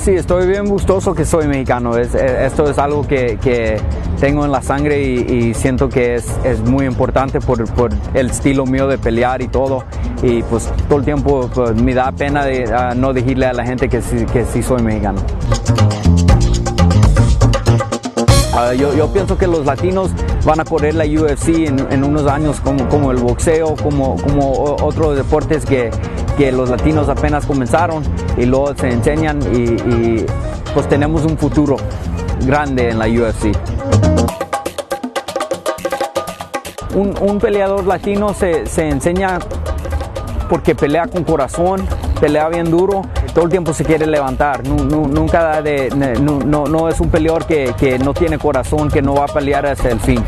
sí, estoy bien gustoso que soy mexicano. Es, eh, esto es algo que, que tengo en la sangre y, y siento que es, es muy importante por, por, el estilo mío de pelear y todo. Y pues todo el tiempo pues, me da pena de uh, no decirle a la gente que sí, que sí soy mexicano. Uh, yo, yo, pienso que los latinos van a correr la UFC en, en unos años como, como, el boxeo, como, como otros deportes que, que, los latinos apenas comenzaron y luego se enseñan y, pues tenemos un futuro grande en la UFC. Un, peleador latino se, se enseña porque pelea con corazón, pelea bien duro, todo el tiempo se quiere levantar. Nunca no, es un peleador que, no tiene corazón, que no va a pelear hasta el fin.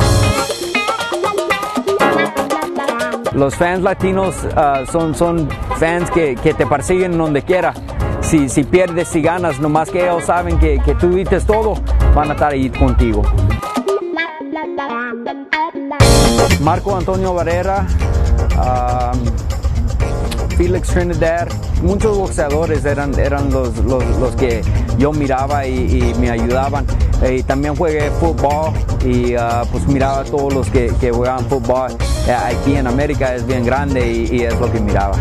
Los fans latinos uh, son, son fans que, que, te persiguen donde quiera. Si, si, pierdes, si ganas, nomás que ellos saben que, que tú dices todo, van a estar ahí contigo. Marco Antonio Barrera. Um, Felix Trinidad, muchos boxeadores eran, eran los, los, que yo miraba y, me ayudaban. Eh, y también jugué fútbol y uh, pues miraba a todos los que, que jugaban fútbol. Eh, aquí en América es bien grande y es lo que miraba.